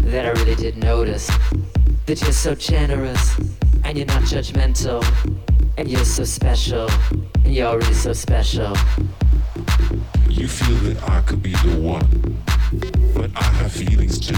That I really did notice that you're so generous and you're not judgmental and you're so special and you're already so special. You feel that I could be the one, but I have feelings too.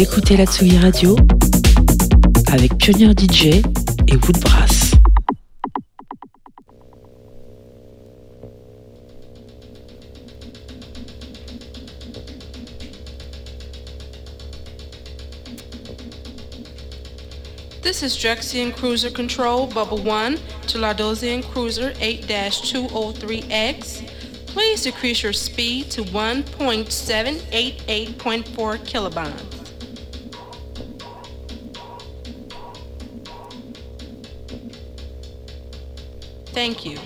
Écoutez la Tsugi Radio avec Pionnier DJ et Woodbrass. This is Drexian Cruiser Control Bubble 1 to Lardosian Cruiser 8-203X. Please decrease your speed to 1.788.4 kilobonds. Thank you.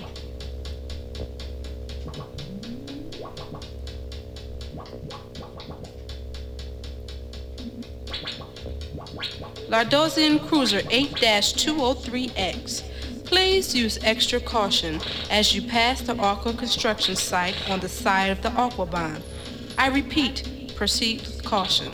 Lardosian Cruiser 8-203X. Please use extra caution as you pass the Aqua construction site on the side of the Aquabahn. I repeat, proceed with caution.